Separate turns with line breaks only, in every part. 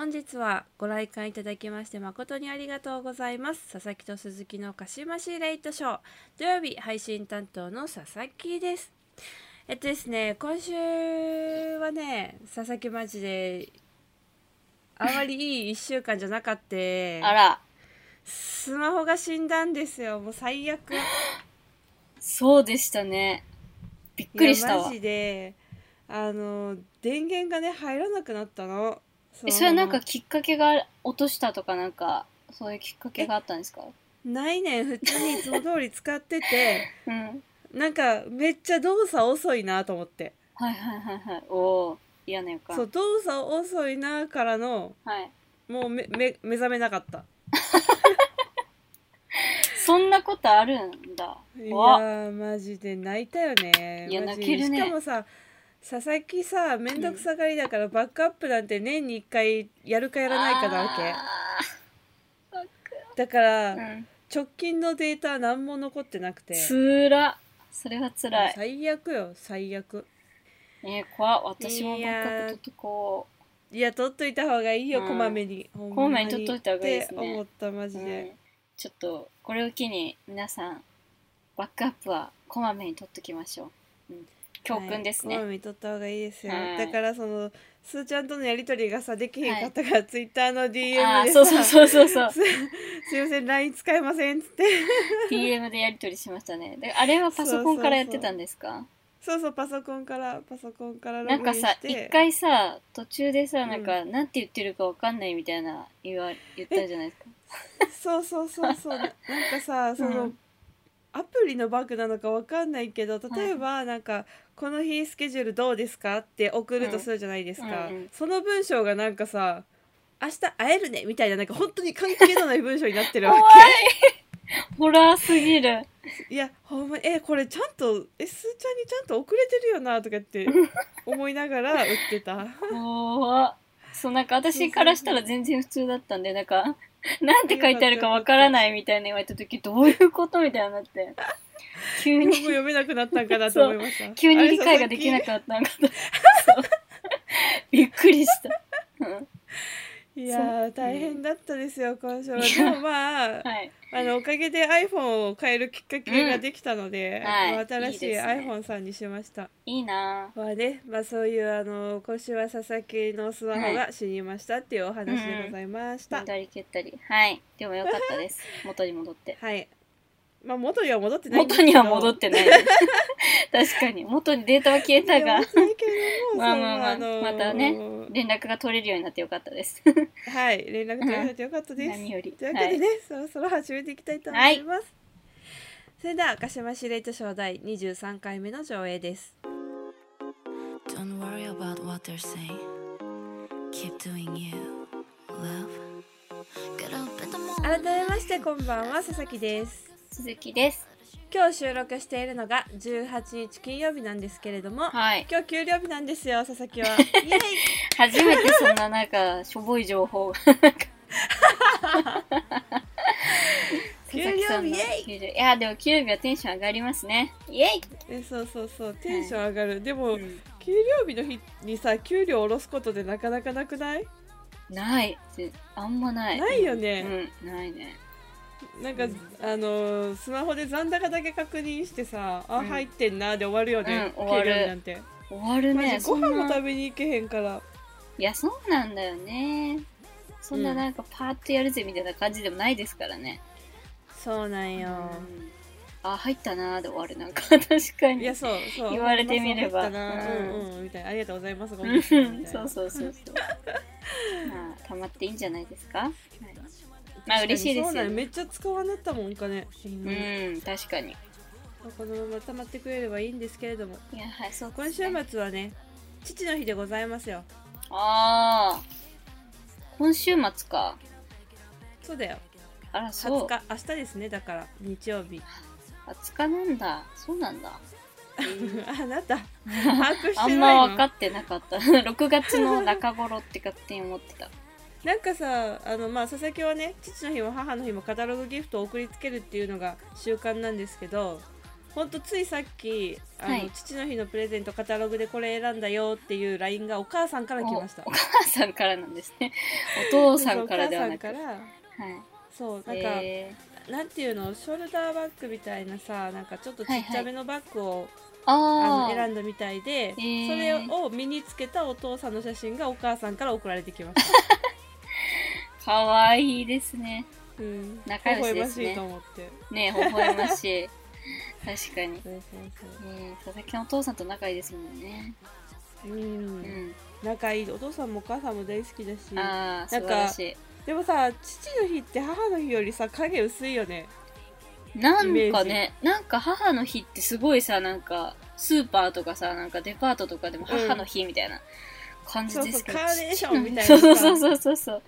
本日はご来館いただきまして誠にありがとうございます。佐々木と鈴木のかしましレイトショー土曜日配信担当の佐々木です。えっとですね今週はね佐々木マジであまりいい1週間じゃなかった。
あら、
スマホが死んだんですよ。もう最悪。
そうでしたね。びっくりしたわ。
マ。ジであの電源がね入らなくなったの
え、それはなんか
の
きっかけが落としたとかなんか、そういうきっかけがあったんですか？
ないねん普通にいつも通り使ってて
うん。
なんかめっちゃ動作遅いなと思って
はいはいはいはい。おお嫌な予感。
そう動作遅いなからの
はい。
もうめめ目覚めなかった
そんなことあるんだ。
いやマジで泣いたよね
いや泣けるね
しかもさ佐々木さめんどくさがりだからバックアップなんて年に1回やるかやらないかなわけ
あ
だから、
ーうん。
直近のデータ何も残ってなくて
つら。それはつらい。
最悪よ最悪
えー、怖っ私もバックアップ取っとこ
いや取っといた方がいいよ、
うん
こまめに
こまめに取っといた方がいいですね
思ったマ
う。
ジで、
うん。ちょっと、これを機に皆さん、バックアップはこまめに取っときましょう。うん。教訓ですね。
はい、こまめに取った方がいいですよ、
はい
だからそのすーちゃんとのやり取りがさできへんかったから、ツイッターの DM で
そうそうそうそうそう。
すすいません LINE 使えませんっつって。
DM でやり取りしましたね。で、あれはパソコンからやってたんですか？
そうそうパソコンからパソコンからロ
なんかさ、
グインして。
一回さ、途中でさ、
ん
なんか、なんて言ってるかわかんないみたいな言わ言ったじゃないですか。
そうそうそうそう。ななんかさその、
うん
アプリのバグなのかわかんないけど例えばなんか、この日スケジュールどうですか?」って送るとするじゃないですか、
うんうんうん。
その文章がなんかさ「明日会えるね」みたいななんか本当に関係のない文章になってるわ
怖い。ホラーすぎる。
けいやほんまにえこれちゃんとえすーちゃんにちゃんと遅れてるよなとかって思いながら打ってた。
そう、なんか私からしたら全然普通だったんで、なんか、なんて書いてあるかわからないみたいな言われた時、どういうことみたいになって。急に、
読めなくなったんかなと思いました
急に理解ができな
く
かったんかと。そうびっくりした。うん
いやー大変だったですよ今週はでもまあ
はい。
あのおかげで iPhone を変えるきっかけができたので、新しい iPhone さんにしました。
いいな
まあね、まあそういうあの今週は佐々木のスマホが死にましたっていうお話でございました。
はい。でもよかったです。元に戻って。
はい。まあ元には戻ってない。
元には戻ってない。確かに。元にデータは消えたが まあまあまあ
その
またね連絡が取れるようになってよかったです。
はい、連絡取れてよかったです。
何より
というわけでね、そろそろ始めていきたいと思います。それでは、鹿島司令と賞第23回目の上映です。
Don't worry about what they're saying. Keep doing you, love.
改めましてこんばんは佐々木です
鈴木です。
今日収録しているのが18日金曜日なんですけれども、
はい。
今日給料日なんですよ佐々木は イエイ
初めてそんななんか、しょぼい情報 が。
給料日イエイ
給料いや、でも給料日はテンション上がりますね。イエイ、
えそうそうそうテンション上がる、でも、
うん
給料日の日にさ給料を下ろすことでなかなかなくない？
ない。ぜあんまない。
ないよね
うん、ないね。
なんか、あのースマホで残高だけ確認してさあ、
うん。
入ってんなで終わるよね、
うん終わる。
なんて。
終わるね。
ご飯も食べに行けへんから。
いや、そうなんだよね。そんな
うん。
なんかパーッとやるぜみたいな感じでもないですからね。
そうなんよ、
うん。あ、入ったなーで終わる。なんか、確かに。
いやそうそう。
言われてみれば。
う
ん。
うんうん。みたいな。ありがとうございます。ご
う
めんなさい。
そうそうそうそう。まあ、溜まっていいんじゃないですか？はいまあ、嬉しいですよ、
そうなんよめ
ね。
っちゃ使わなったもんかねほんまに
うん、確かに。
このまま溜まってくれればいいんですけれども
いや、はい、そう
今週。末はね父の日でございますよ
ああ。今週末か。
そうだよ
あら、そう
20。日明日ですねだから日曜日
20日なんだ。そうなんだ。
あなた 把握してないの？
あんま分かってなかった。6月の中頃って勝手に思ってた。
なんかさあのまあ佐々木はね父の日も母の日もカタログギフトを送りつけるっていうのが習慣なんですけどほんとついさっきあの、
はい
父の日のプレゼントカタログでこれ選んだよっていう LINE がお母さんから来ました
おお母さんからなんですね。お父さんからではなく。
そうお母さん
は
から
い。
そうなんか、
え
なんていうのショルダーバッグみたいなさなんかちょっとちっちゃめのバッグを、
ー、ああ。
あの選んだみたいで、
ー
それを身につけたお父さんの写真がお母さんから送られてきました、
かわいいですね。
うん、
仲良しですね
微笑ましいと思って
ね微笑ましい。確かに。
そうそ
佐々木のお父さんと仲いいですもんね。
うん
うん。
仲いいお父さんもお母さんも大好きだし
ああ、素晴らしい。
でもさ父の日って母の日よりさ影薄いよね
なんかね、なんか母の日ってすごいさ、なんか、スーパーとかさ、なんかデパートとかでも母の日みたいな感じですけど、
そうそうカーネーションみたいな
そう
さ
そうそうそうそう。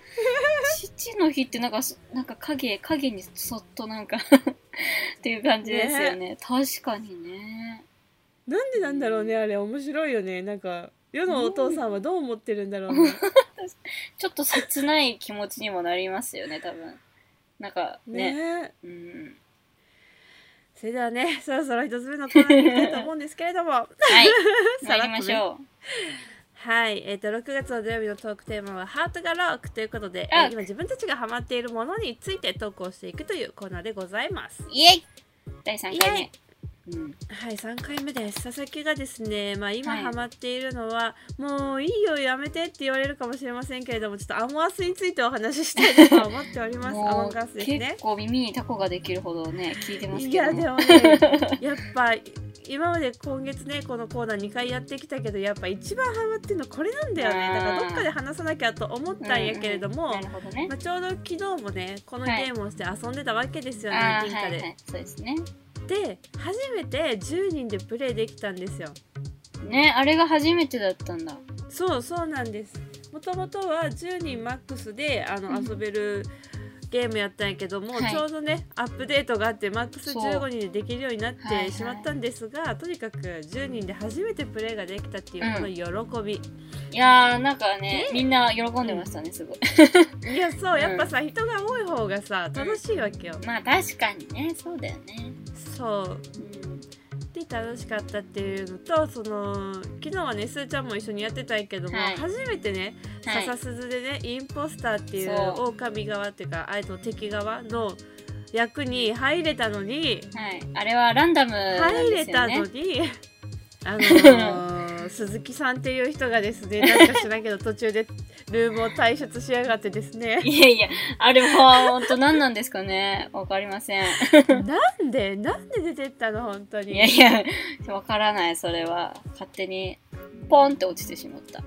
父の日ってなんか、なんか影、影にそっとなんか っていう感じですよね。確かにね。
なんでなんだろうねあれ面白いよねなんか世のお父さんはどう思ってるんだろうね
ちょっと切ない気持ちにもなりますよね、多分。なんかね。
ね
うん。
それではねそろそろ一つ目のコーナーに行きたいと思うんですけれども
はい。参りましょう。
はい、えー、と6月の土曜日のトークテーマは「ハートがロック」ということで、え
あ
ー今自分たちがハマっているものについてトークをしていくというコーナーでございます。
イエイ。第3回目。うん。
はい3回目です。佐々木がですね、まあ、今
はい。
ハマっているのは、もういいよやめてって言われるかもしれませんけれどもちょっとアモアスについてお話ししたいと思っております。アモ
もう
ンガスですね。
結構耳にタコができるほどね聞いてます
い
けども。
やでもねやっぱ今まで今月ねこのコーナー2回やってきたけどやっぱ一番ハマってるのこれなんだよね。だからどっかで話さなきゃと思ったんやけれども、
うんうんなるほどね。
まあ、ちょうど昨日もねこのゲームをして遊んでたわけですよね、
ああ
銀貨で、
はいはい。そうですね。
で初めて10人でプレイできたんですよ。
ねあれが初めてだったんだ。
そうそうなんです。もともとは10人マックスであの、
うん。
遊べるゲームやったんやけども、
はい。
ちょうどねアップデートがあってマックス
そう。
15人でできるようになっ
はいはい
てしまったんですが、とにかく10人で初めてプレイができたっていうこの喜び、
いやーなんかねみんな喜んでましたねすごい。
いやそうやっぱさ、人が多い方がさ楽しいわけよ、
まあ確かにねそうだよね。
そう。
うん
で楽しかったっていうのとその昨日はねすーちゃんも一緒にやってたんやけども、
はい。
初めてね
はい。
笹鈴でねインポスターっていう狼側っていうかあえと敵側の役に入れたのに
はい。あれはランダムなん
入れたのに、あのー 鈴木さんっていう人がですねなんか知らんけど途中でルームを退出しやがってですね。
いやいやあれは本当何なんですかね。わかりません。
なんでなんで出てったの本当に。
いやいやわからないそれは。勝手にポンって落ちてしまった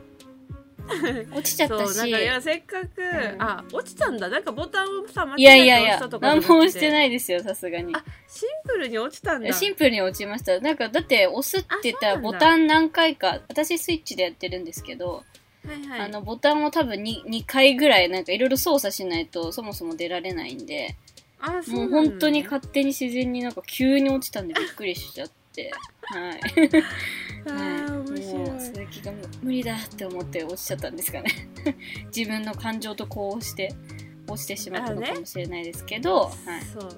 落ちちゃったし。
なんかいやせっかく、
ん。
あ落ちたんだ。なんかボタンをさ間
いやい
違えたと、か
何
じゃなくて
も押してないですよ、さすがに。
あシンプルに落ちたんだ。
シンプルに落ちました。なんか、だって、押すって言ったらボタン何回か、私スイッチでやってるんですけど、
はいはい。
あの、ボタンを多分 2, 2回ぐらい、なんかいろいろ操作しないと、そもそも出られないんで、
あそう
もう本当に勝手に自然になんか急に落ちたんでびっくりしちゃって、はい。
あ
はい、もう鈴木が無理だって思って落ちちゃったんですかね。自分の感情とこうして落ちてしまったのかもしれないですけど、はい、
そう。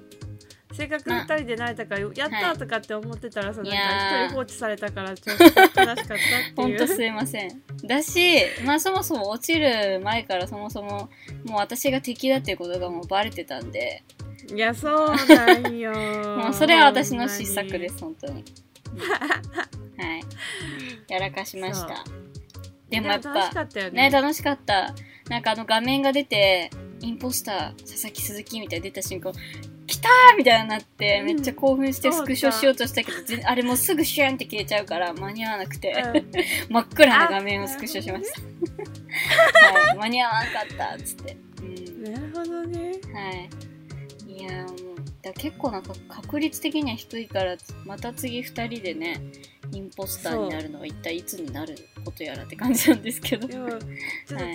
せっかく二人で慣れたから、やった
はい。
とかって思ってたらさ、
い
なん
やー
か一人放置されたからちょっと悲しかったっていう。
ほんとすいません。だしまあそもそも落ちる前からそもそももう私が敵だっていうことがもうバレてたんで。
いやそうなんよ。
もうそれは私の失策ですす本当に、うん はい。やらかしました。でもやっ
楽しか
ぱ
ったよね。
ね楽しかった。なんかあの画面が出てインポスター佐々木鈴木みたいな出た瞬間来たーみたいになって、
うん。
めっちゃ興奮してスクショしようとしたけどぜあれもうすぐシュンって消えちゃうから間に合わなくて、
うん。
真っ暗な画面をスクショしました、はい、間に合わなかったっつって、うん。
なるほどね。
はい。いやーもうだ結構なんか確率的には低いからまた次2人でねインポスターになるのは一体いつになることやらって感じなんですけど。
でもちょっと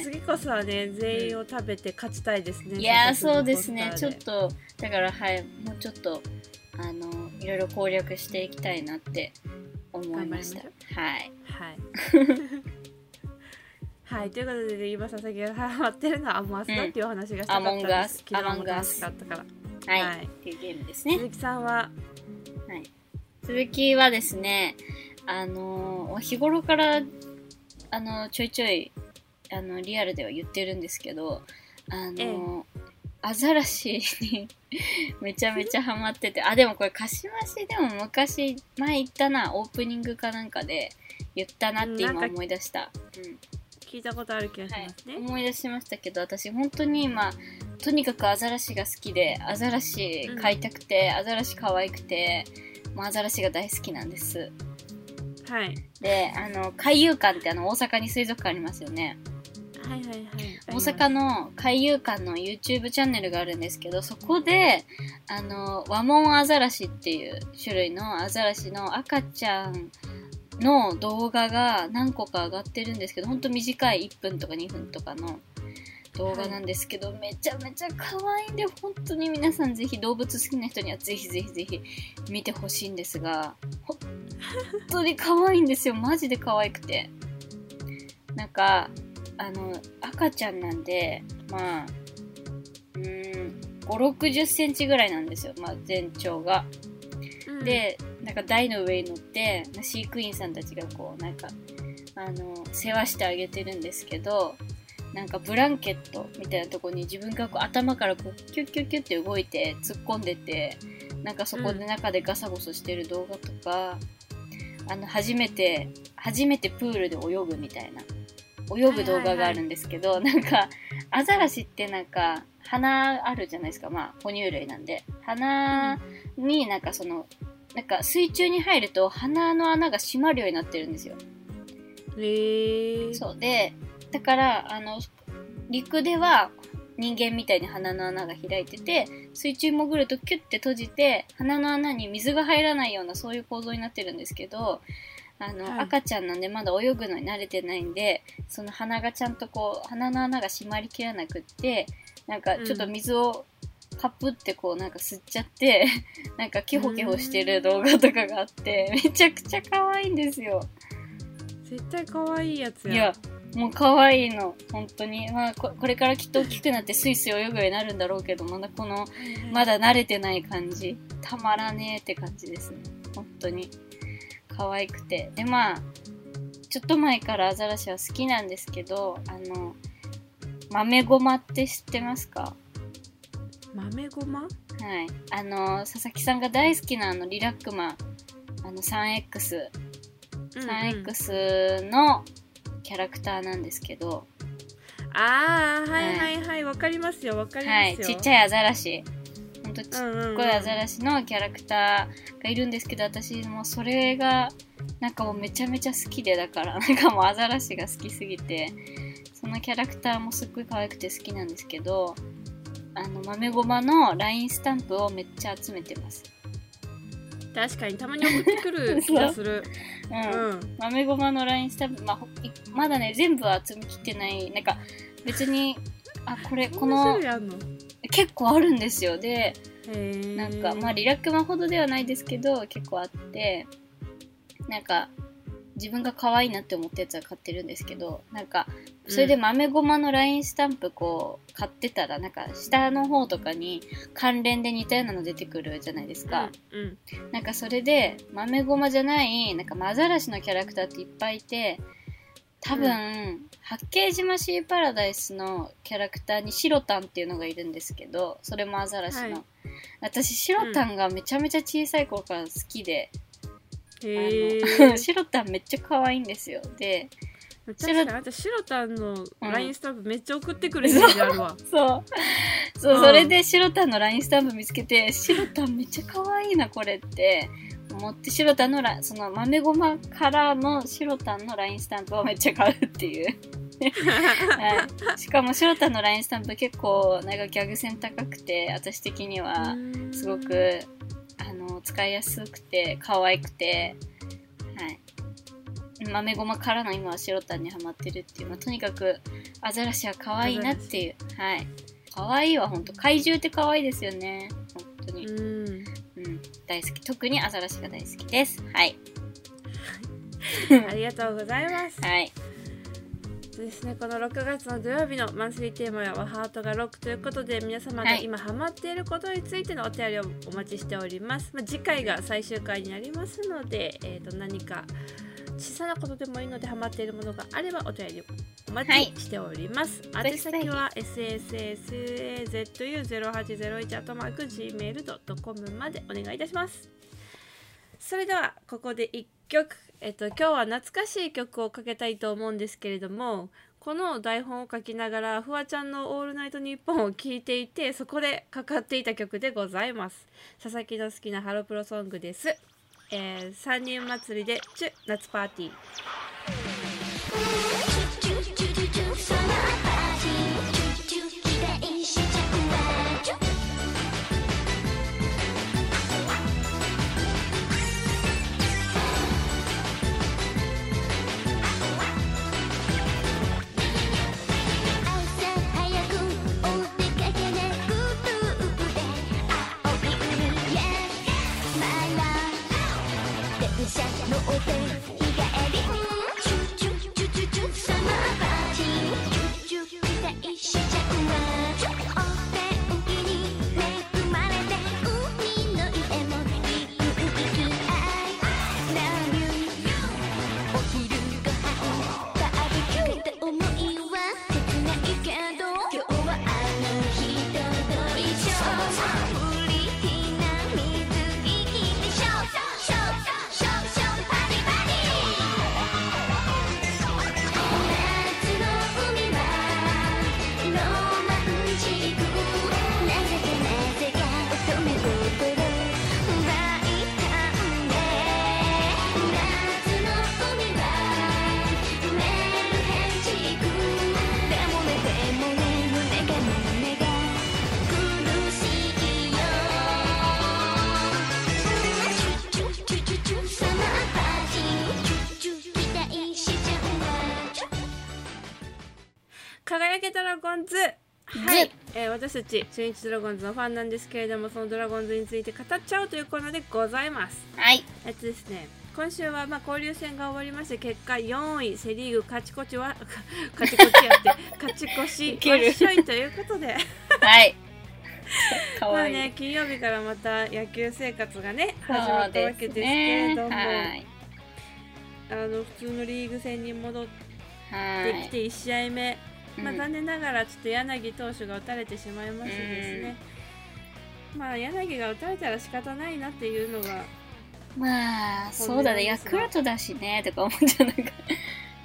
次こそはね、全員を食べて勝ちたいですね。
いやそうですね。ちょっとだからはいもうちょっとあのいろいろ攻略していきたいなって思いました。はい。
はい。はい、ということで、ね、今佐々木がハマってるのはアマスだっていうお話がしたかったんです、
アモンガス。
昨日も
アモンガス
楽しかったから
はい、
はい。
っていうゲームですね。
鈴木さんは？
はい。鈴木はですね、あのー日頃から、あのちょいちょい、あの、リアルでは言ってるんですけど、あのアザラシに めちゃめちゃハマってて、あ、でもこれ、かしましでも昔、前言ったな、オープニングかなんかで言ったなって今思い出した。うん。
聞いたことある気がし
はい
ますね、
思い出しましたけど私本当に今とにかくアザラシが好きでアザラシ飼いたくて、アザラシ可愛くてもうアザラシが大好きなんです。
はい。
であの海遊館ってあの大阪に水族館ありますよね。
はいはいはい。
大阪の海遊館の YouTube チャンネルがあるんですけどそこであのワモンアザラシっていう種類のアザラシの赤ちゃんの動画が何個か上がってるんですけどほんと短い1分とか2分とかの動画なんですけど、めちゃめちゃ可愛いんで本当に皆さんぜひ動物好きな人にはぜひぜひぜひ見てほしいんですが本当に可愛いんですよ。マジで可愛くて。なんかあの赤ちゃんなんでまあうーん5 6 0センチぐらいなんですよ、まあ、全長が。
うん。
でなんか台の上に乗って飼育員さんたちがこうなんかあの世話してあげてるんですけどなんかブランケットみたいなとこに自分がこう頭からこうキュッキュッキュッって動いて突っ込んでてなんかそこで中でガサゴソしてる動画とか、あの初めて初めてプールで泳ぐみたいな泳ぐ動画があるんですけど、なんかアザラシってなんか鼻あるじゃないですか。まあ哺乳類なんで。鼻になんかそのなんか水中に入ると鼻の穴が閉まるようになってるんですよ。
へー。
そうでだからあの陸では人間みたいに鼻の穴が開いてて水中に潜るとキュッて閉じて鼻の穴に水が入らないようなそういう構造になってるんですけどあの、
はい。
赤ちゃんなんでまだ泳ぐのに慣れてないんでその鼻がちゃんとこう鼻の穴が閉まりきらなくってなんかちょっと水をカップってこうなんか吸っちゃって なんかキホキホしてる動画とかがあってめちゃくちゃ可愛いんですよ。
絶対可愛いやつや
いや、もう可愛いの、本当に。まあこ、これからきっと大きくなってスイスイ泳ぐようになるんだろうけど、まだこの、まだ慣れてない感じ、たまらねえって感じですね。本当に。可愛くて。で、まあ、ちょっと前からアザラシは好きなんですけど、あの、豆ごまって知ってますか？
豆ごま？
はい。あの、佐々木さんが大好きなあの、リラックマン、あの、3X、3X のキャラクターなんですけど、
ああはいはいはい。わかりますよわかり
はい、
ますよ。
ちっちゃいアザラシ。ほんとちっこいアザラシのキャラクターがいるんですけど、私もうそれが、なんかもうめちゃめちゃ好きで、だから、なんかもうアザラシが好きすぎて、そのキャラクターもすっごい可愛くて好きなんですけど、あの、豆ごまの LINE スタンプをめっちゃ集めてます。
確かにたまに送ってくる気がする
う。
うんん
豆ごまの LINE スタンプ、まあ、まだね、全部は集めきってない。なんか、別に、あ、これ、こ
この
結構あるんですよ。で、なんか、まあ、リラックマほどではないですけど、結構あって、なんか、自分が可愛いなって思ったやつは買ってるんですけど、なんか、それで豆ごまの LINE スタンプこう、買ってたら、なんか、下の方とかに関連で似たようなの出てくるじゃないですか。
うんうん
なんかそれで、豆ごまじゃない、なんか、マザラシのキャラクターっていっぱいいて、多分、八景島シーパラダイスのキャラクターにシロタンっていうのがいるんですけど、それもアザラシの。
はい
私、シロタンがめちゃめちゃ小さい頃から好きで、
へ
あの
え
シロタンめっちゃ可愛いんですよ。で、
確かにあんたシロタンの
うん
LINE スタンプめっちゃ送ってくるイメージあるわ
そう。そう、
うん
それでシロタンの LINE スタンプ見つけて、シロタンめっちゃ可愛いな、これって。思って、シロタンのラ、その豆ごまからのシロタンの LINE スタンプをめっちゃ買うっていう。はい。しかもシロタンの LINE スタンプ結構、なんかギャグ線高くて、私的にはすごく、あの、使いやすくて、可愛くて、はい。豆ごまからの今はシロタンにハマってるっていう、まあ、とにかくアザラシは可愛いなっていう。はい。可愛いわ本当怪獣って可愛いですよね。本当に、
うん。
うん、大好き。特にアザラシが大好きです。はい。
ありがとうございます。
はい。
ですね。この6月の土曜日のマンスリーテーマは「ハートがロック」ということで皆様が今ハマってい。ることについてのお便りをお待ちしております、まあ、次回が最終回になりますので、えー、と何か小さなことでもいいのでハマっているものがあればお便りお待ちしております、
はい
宛先は sassazu0808-gmail.com までお願いいたします。それではここで1曲、えっと、今日は懐かしい曲をかけたいと思うんですけれどもこの台本を書きながらフワちゃんの「オールナイトニッポン」を聞いていてそこでかかっていた曲でございます。佐々木の好きなハロプロソングです、えー、三人祭りで「チュ夏パーティー」ドラゴンズはい、えー私たち中日ドラゴンズのファンなんですけれどもそのドラゴンズについて語っちゃおうというコーナーでございます
はい。
えっとですね今週はまあ交流戦が終わりまして結果4位セ・リーグ勝ち越しは 勝ち越しやって勝ち越し
ウケる
わっしょいということで
はい。か
まあ
わいい。
ね金曜日からまた野球生活がね始まったわけですけれども、
はい。
あの普通のリーグ戦に戻って
はい。
きて1試合目、まあ、
うん
残念ながらちょっと柳投手が打たれてしまいましてですね、まあ柳が打たれたら仕方ないなっていうのが
まあ、そうだね。ヤクルトだしね、とか思っちゃう。なんか、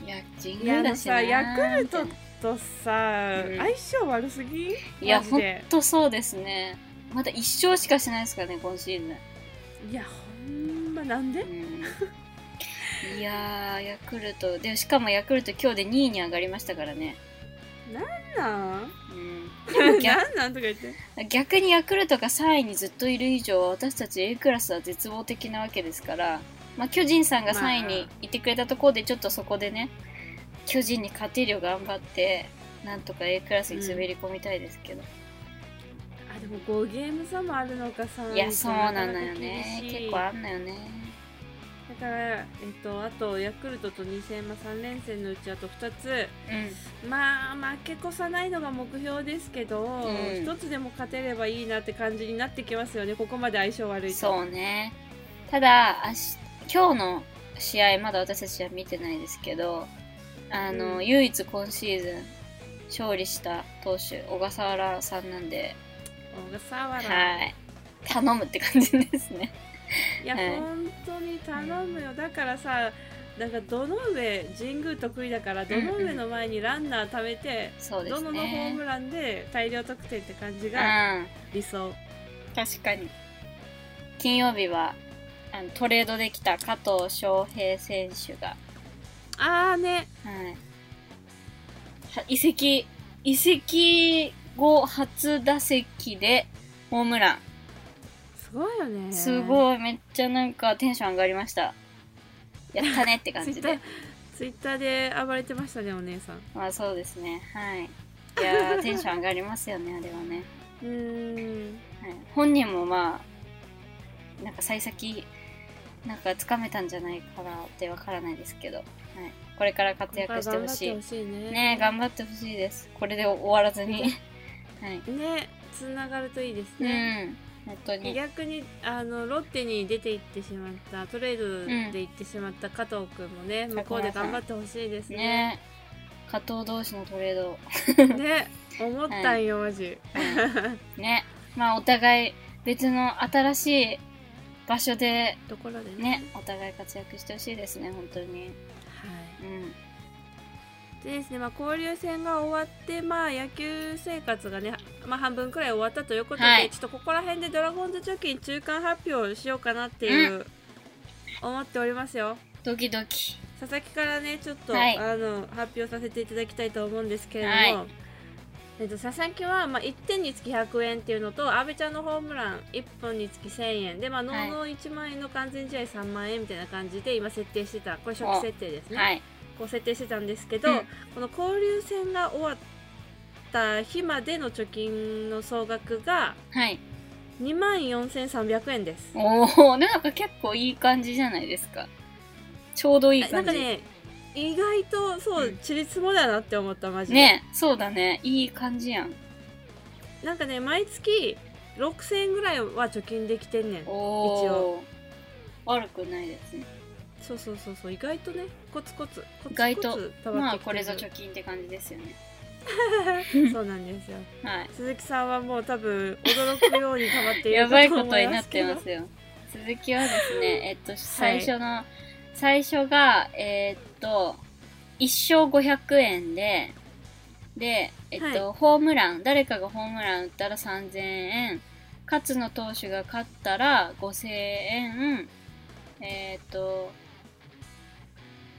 いや、神宮だしな
さヤクルトとさ、
うん
相性悪すぎ？
ないや、ほんとそうですね。まだ一勝しかしないですからね、今シーズン。
いやほんまなんで？
うんいやー、ヤクルト。で、しかもヤクルト今日で2位に上がりましたからね。
なん
うん。でも逆
なんなん？とか言って。
逆にヤクルトが3位にずっといる以上私たち A クラスは絶望的なわけですから、まあ、巨人さんが3位にいてくれたところでちょっとそこでね巨人に勝てるよう頑張ってなんとか A クラスに滑り込みたいですけど、
あでも5ゲーム差もあるのかさ
いやそうなのよね。結構あんのよね。
だから、えっと、あとヤクルトと2戦、まあ、3連戦のうちあと2つ。
うん。
まあ負け越さないのが目標ですけど、
ん。
1つでも勝てればいいなって感じになってきますよね。ここまで相性悪いと。
そうね。ただ今日の試合まだ私たちは見てないですけどあの、
うん。
唯一今シーズン勝利した投手小笠原さんなんで。
小笠原、
はい。頼むって感じですね。
いや、
はい
本当に頼むよだからさなんかどの上神宮得意だからどの上の前にランナー貯めて、
そうです
どののホー
ね
ム。ランで大量得点って感じ
う
が
ん。
理想、
確かに。金曜日は、あのトレードできた加藤翔平選手が、
ああね
はい。は移籍、移籍後初打席でホームラン。
すごいよね。
す
い
ごい、めっちゃなんかテンション上がりました。やったねって感じで。
ツイッター。で暴れてましたねお姉さん。
まあそうですね。はい。いやー、テンション上がりますよね、あれはね。
うーん。
はい、本人もまあなんか幸先なんかつかめたんじゃないかなってわからないですけど、はい、これから活躍してほしい。
頑張ってほしいね。
ね頑張ってほしいです。これで終わらずに。はい。
ねつながるといいです
う
ね、
ん本当に。
逆にあのロッテに出て行ってしまったトレードで行ってしまった加藤君もね、向こうで頑張ってほしいですね。
ね。加藤同士のトレード。
ね。思ったんよ、マジ。
ね。まあお互い別の新しい場所で
ところでね。
ねお互い活躍してほしいですね本当に。
はい。
うん
でですね、まあ、交流戦が終わって、まあ、野球生活がね、まあ、半分くらい終わったということで、
はい。
ちょっとここら辺でドラゴンズ貯金中間発表しようかなっていう、思っておりますよ。
ドキドキ。
佐々木からねちょっと、
はい。
あの発表させていただきたいと思うんですけれども、
はい。
えっと、佐々木は、まあ、1点につき100円っていうのと阿部ちゃんのホームラン1本につき1000円で、まあ、ノーノー1万円の完全試合3万円みたいな感じで今設定してたこれ初期設定ですね、
はい
こう設定してたんですけど、
うん。
この交流戦が終わった日までの貯金の総額が
はい。
2万4300円です。
おおなんか結構いい感じじゃないですか。ちょうどいい感じ。
なんかね意外とそう、
うん。
ちりつもだなって思ったマジで。
ねそうだね。いい感じやん。
なんかね毎月6000円ぐらいは貯金できてんねん。
おお悪くないですね
そうそうそうそう意外とねコツコツコツコツ
意外と
貯ま
あこれぞ貯金って感じですよね。
そうなんですよ。
はい。
鈴木さんはもう多分驚くように溜まっている
やばい
か
こととになってますよ。鈴木はですね えっと最初の、最初がえーっと1勝500円ででえっと、
は
ホームラン誰かがホームラン打ったら3000円勝野投手が勝ったら5000円えーっと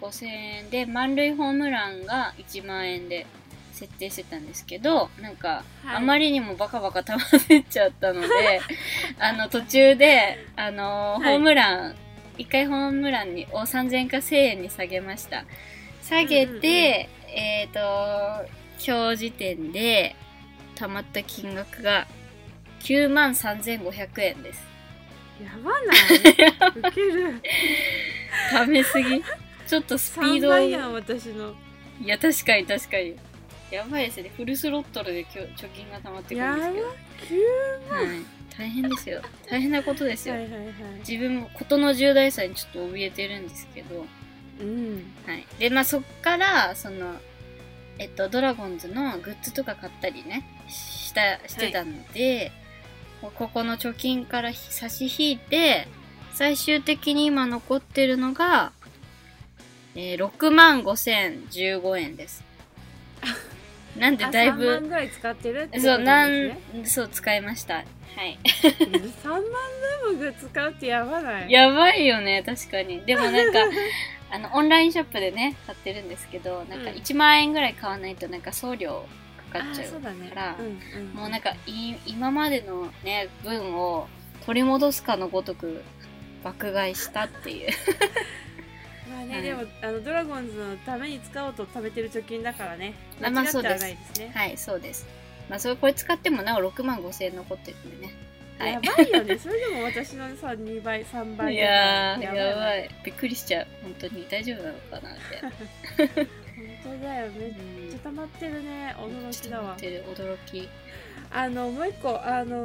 5000円で満塁ホームランが1万円で設定してたんですけどなんか、
はい。
あまりにもバカバカ溜まってっちゃったので あの途中であの
はい。
ホームラン、1回ホームランにを3000円か1000円に下げました。下げて、
うんうんうん。
えっ、と今日時点で溜まった金額が9万3500円です。
やばない。ウケる。
溜めすぎちょっとスピー
3
ド
倍やん私の。
いや確かに確かに。やばいですね。フルスロットルで今日貯金が溜まってくるんですけど、
急
はい、大変ですよ。大変なことですよ、
はいはいはい
自分も事の重大さにちょっと怯えてるんですけど。
うん。
はい。で、まあそっから、その、えっと、ドラゴンズのグッズとか買ったりね、した、してたので、ここの貯金から差し引いて、最終的に今残ってるのが、えー、6万5015円です。なんで
あ
だい
3万
ぶ、
ぐらい使ってるってこと
そう、なんそう、使いました。はい。
3万分も使うってやばない？
やばいよね、確かに。でもなんか、あの、オンラインショップでね、買ってるんですけど、なんか
うん
1万円ぐらい買わないとなんか送料かかっちゃうから、
うんうん、
もうなんかい、今までのね、分を取り戻すかのごとく爆買いしたっていう。
まあね、
はい。
でもあのドラゴンズのために使おうと貯めてる貯金だからね。間違っては
そうです。
ないですね、
はい、そうです。まあ、それこれ使ってもなお6万5千円残ってるんでね。はい。
やばいよね。それでも私のさ2倍3倍
いやー、やば
い
い。びっくりしちゃう。本当に。大丈夫なのかなって。
本当だよめっちゃ溜まってるね。驚きだわ。
てる。驚き。
あのもう一個あの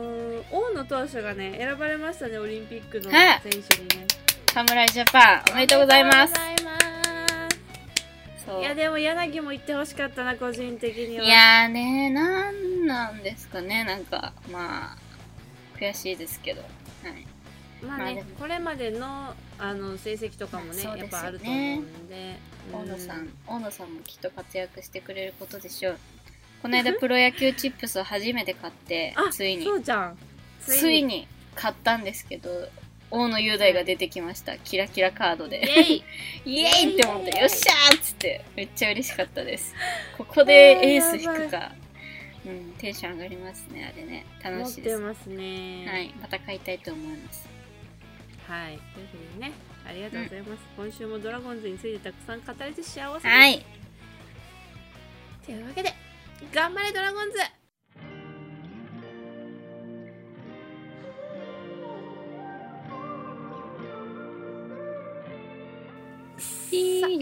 大野投手がね選ばれましたねオリンピックの
はい。
選手にね
侍ジャパン、おめでとうございます。
いやでも柳も行ってほしかったな個人的には。い
やーねなんなんですかねなんかまあ悔しいですけど。はい。
まあね
まあ
これまでのあの成績とかもね
ね。
やっぱあると思うんで。
大野さ
うん
大野さんもきっと活躍してくれることでしょう。この間プロ野球チップスを初めて買って
あ
ついに。
そうじゃん。
ついに買ったんですけど大野雄大が出てきました。キラキラカードで。
イエイ。
イエーイって思ってよっしゃーっつってめっちゃ嬉しかったです。ここでエース引くか。うんテンション上がりますねあれね。楽しいです。
てますね。
はいまた買いたいと思います。
はい。ということでねありがとうございます、今週もドラゴンズについてたくさん語れて幸せです、
はい。
というわけで頑張れドラゴンズ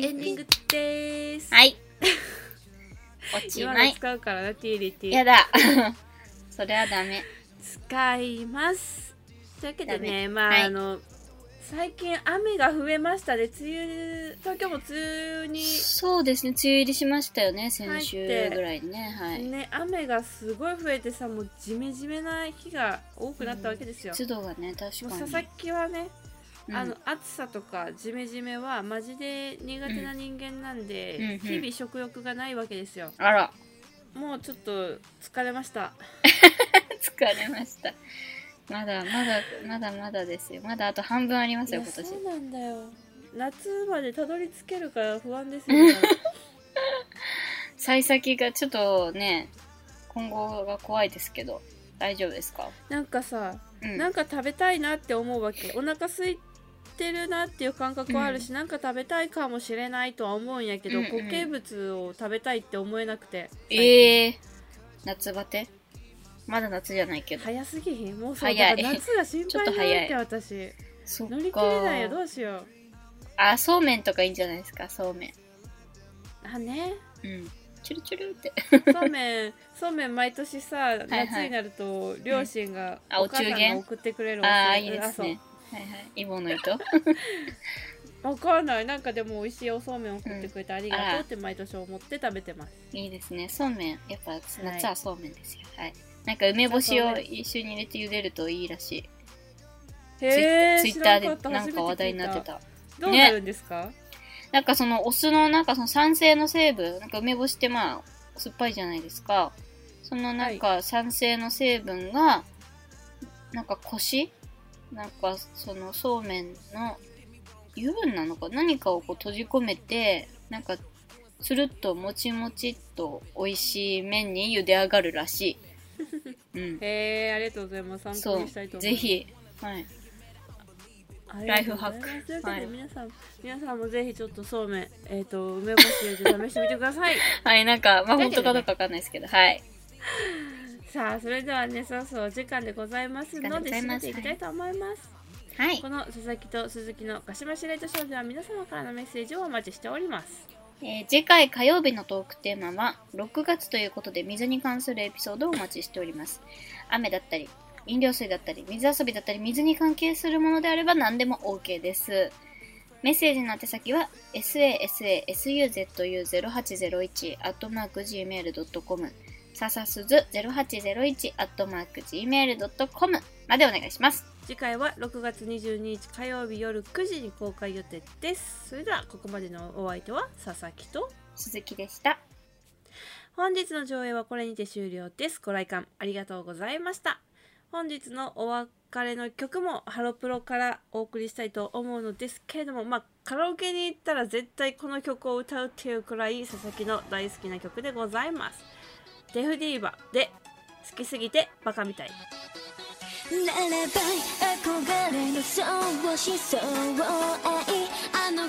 エンディングです
はい。落ちない。
使うからなティーリティ
やだ。それはダメ。
使いますというわけでねまあ、
はい
あの最近雨が増えましたで梅雨東京も梅雨に
そうですね。梅雨入りしましたよね。先週ぐらいにね。はい。
ね雨がすごい増えてさもうジメジメな日が多くなったわけですよ、
湿度がね、確かに。
佐々木はね、
うん
あの暑さとかジメジメはマジで苦手な人間なんで、
うんうん。
日々食欲がないわけですよ。
あら、
もうちょっと疲れました。
疲れました。まだまだ、まだまだですよ。まだあと半分ありますよ、
いや
今年。
そう。なんだよ。夏までたどり着けるから不安ですよ、
幸先がちょっとね、今後が怖いですけど、大丈夫ですか？
なんかさ、
うん。
なんか食べたいなって思うわけ。お腹空いてるなっていう感覚はあるし、なんか食べたいかもしれないとは思うんやけど、
うんうん。
固形物を食べたいって思えなくて。
ええー、夏バテ？まだ夏じゃないけど。
早すぎひん。もうそうから夏が心配になって 私。乗り切れないよどうしよう。
あ、そうめんとかいいんじゃないですか、そうめん。
あね。
うん。チュルチュルって。
そうめん そうめん毎年さ
はい
夏になると両親が、
あ
お母さん
お中元
が送ってくれる
ああ、
お
いいですね。はいはい。イボの糸？
わかんないなんかでも美味しいおそうめん送ってくれてありがとうって毎年思って食べてます
いいですね。そうめん。やっぱ夏はそうめんですよ。はい。なんか梅干しを一緒に入れて茹でるといいらしい。ツイ
へえ
ツイッターでなんか話題になってた。
どうなるんですか、
なんかそのお酢のなんかその酸性の成分、なんか梅干しってまあ酸っぱいじゃないですか。そのなんか酸性の成分が、なんかコシなんかそのそうめんの油分なのか何かをこう閉じ込めて、なんかつるっともちもちっと美味しい麺に茹で上がるらしい。うん。
へえありがとうございます参考にしたいと。思います
ぜひ。はい。ライフハックはい
皆さん、皆さんもぜひちょっとそうめんえっ、と梅干し入れて試してみてください
はい、なんか、まあ本当かどうかわかんないですけど、はい。
さあそれではねそろそろお時間でございます。ので締めていきたいと思います。
はい。
こ。の佐々木と鈴木のガシマシレイトショーでは皆様からのメッセージをお待ちしております。
えー次回火曜日のトークテーマは6月ということで水に関するエピソードをお待ちしております。雨だったり飲料水だったり水遊びだったり水に関係するものであれば何でも OK です。メッセージの宛先は sasasuzu0801 ささすず0801アットマーク gmail.com までお願いします。
次回は6月22日火曜日夜9時に公開予定です。それではここまでのお相手は佐々木と
鈴木でした。
本日の上映はこれにて終了です。ご来館ありがとうございました。本日のお別れの曲もハロプロからお送りしたいと思うのですけれどもまあカラオケに行ったら絶対この曲を歌うっていうくらい佐々木の大好きな曲でございますデフディーバで好きすぎてバカみたい。
ならば憧れのそうしそう。愛あの